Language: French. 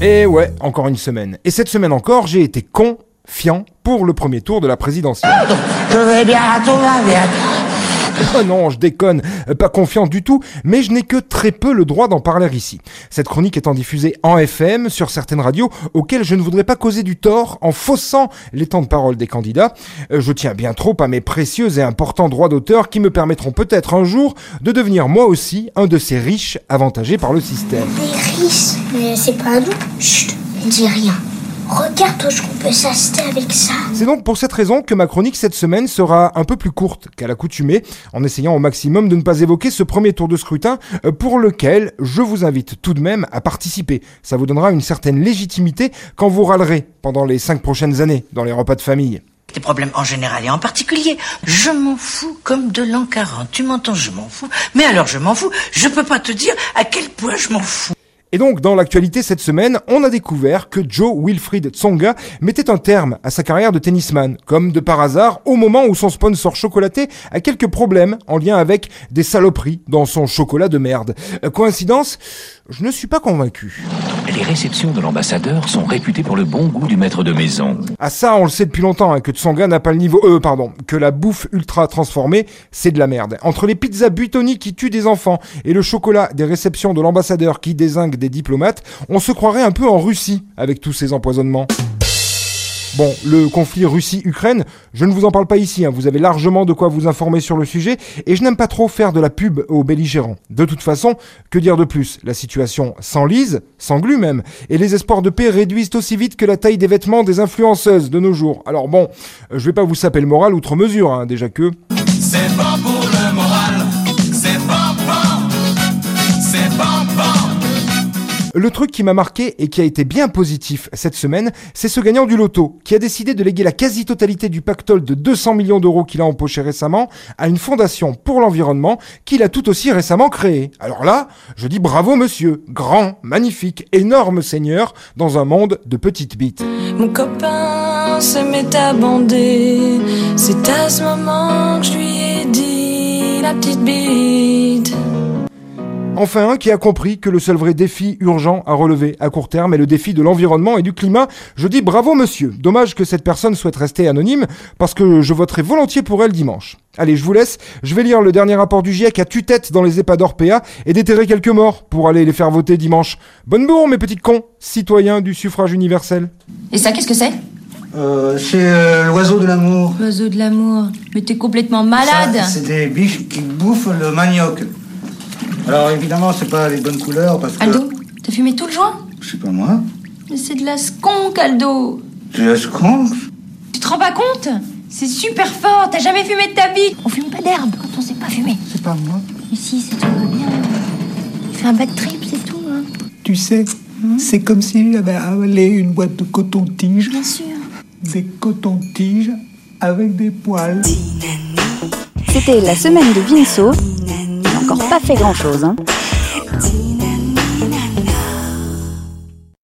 Et ouais, encore une semaine. Et cette semaine encore, j'ai été confiant pour le premier tour de la présidentielle. Non, je déconne, euh, pas confiant du tout, mais je n'ai que très peu le droit d'en parler ici. Cette chronique étant diffusée en FM sur certaines radios auxquelles je ne voudrais pas causer du tort en faussant les temps de parole des candidats. Euh, Je tiens bien trop à mes précieux et importants droits d'auteur qui me permettront peut-être un jour de devenir moi aussi un de ces riches avantagés par le système. Les riches, mais c'est pas nous. Chut, dis rien. Regarde où on peut s'acheter avec ça. C'est donc pour cette raison que ma chronique cette semaine sera un peu plus courte qu'à l'accoutumée, en essayant au maximum de ne pas évoquer ce premier tour de scrutin euh, pour lequel je vous invite tout de même à participer. Ça vous donnera une certaine légitimité quand vous râlerez pendant les cinq prochaines années dans les repas de famille. Des problèmes en général et en particulier. Je m'en fous comme de l'an 40. Tu m'entends, je m'en fous. Mais alors je m'en fous. Je peux pas te dire à quel point je m'en fous. Et donc, dans l'actualité cette semaine, on a découvert que Joe Wilfried Tsonga mettait un terme à sa carrière de tennisman, comme de par hasard, au moment où son sponsor chocolaté a quelques problèmes en lien avec des saloperies dans son chocolat de merde. Euh, coïncidence? Je ne suis pas convaincu. Les réceptions de l'ambassadeur sont réputées pour le bon goût du maître de maison. Ah ça, on le sait depuis longtemps, hein, que Tsonga n'a pas le niveau... Euh, pardon, que la bouffe ultra transformée, c'est de la merde. Entre les pizzas Buitoni qui tuent des enfants et le chocolat des réceptions de l'ambassadeur qui désingue des diplomates, on se croirait un peu en Russie avec tous ces empoisonnements. Bon, le conflit Russie-Ukraine, je ne vous en parle pas ici, hein, vous avez largement de quoi vous informer sur le sujet, et je n'aime pas trop faire de la pub aux belligérants. De toute façon, que dire de plus? La situation s'enlise, s'englue même, et les espoirs de paix réduisent aussi vite que la taille des vêtements des influenceuses de nos jours. Alors bon, euh, je vais pas vous saper le moral outre mesure, hein, déjà que... Le truc qui m'a marqué et qui a été bien positif cette semaine, c'est ce gagnant du loto qui a décidé de léguer la quasi-totalité du pactole de 200 millions d'euros qu'il a empoché récemment à une fondation pour l'environnement qu'il a tout aussi récemment créée. Alors là, je dis bravo monsieur, grand, magnifique, énorme seigneur dans un monde de petites bites. Mon copain se met à bander. C'est à ce moment que je lui ai dit la petite bite. Enfin un qui a compris que le seul vrai défi urgent à relever à court terme est le défi de l'environnement et du climat. Je dis bravo monsieur. Dommage que cette personne souhaite rester anonyme parce que je voterai volontiers pour elle dimanche. Allez, je vous laisse. Je vais lire le dernier rapport du GIEC à tue-tête dans les EHPAD Orpea et déterrer quelques morts pour aller les faire voter dimanche. Bonne bourre mes petits cons, citoyens du suffrage universel. Et ça, qu'est-ce que c'est? Euh, c'est euh, l'oiseau de l'amour. L'oiseau de l'amour. Mais t'es complètement malade. C'est des biches qui bouffent le manioc. Alors évidemment, c'est pas les bonnes couleurs parce que. Aldo, t'as fumé tout le joint Je sais pas moi. Mais c'est de la skunk, Aldo. Tu la skunk Tu te rends pas compte C'est super fort, t'as jamais fumé de ta vie. On fume pas d'herbe quand on sait pas fumer. C'est pas moi. Mais si, c'est tout va bien. Il fait un bad trip, c'est tout. Hein. Tu sais, c'est comme si j'avais avalé une boîte de coton-tige. Bien sûr. Des coton-tiges avec des poils. C'était la semaine de Vinceau. Encore pas fait grand-chose. Hein.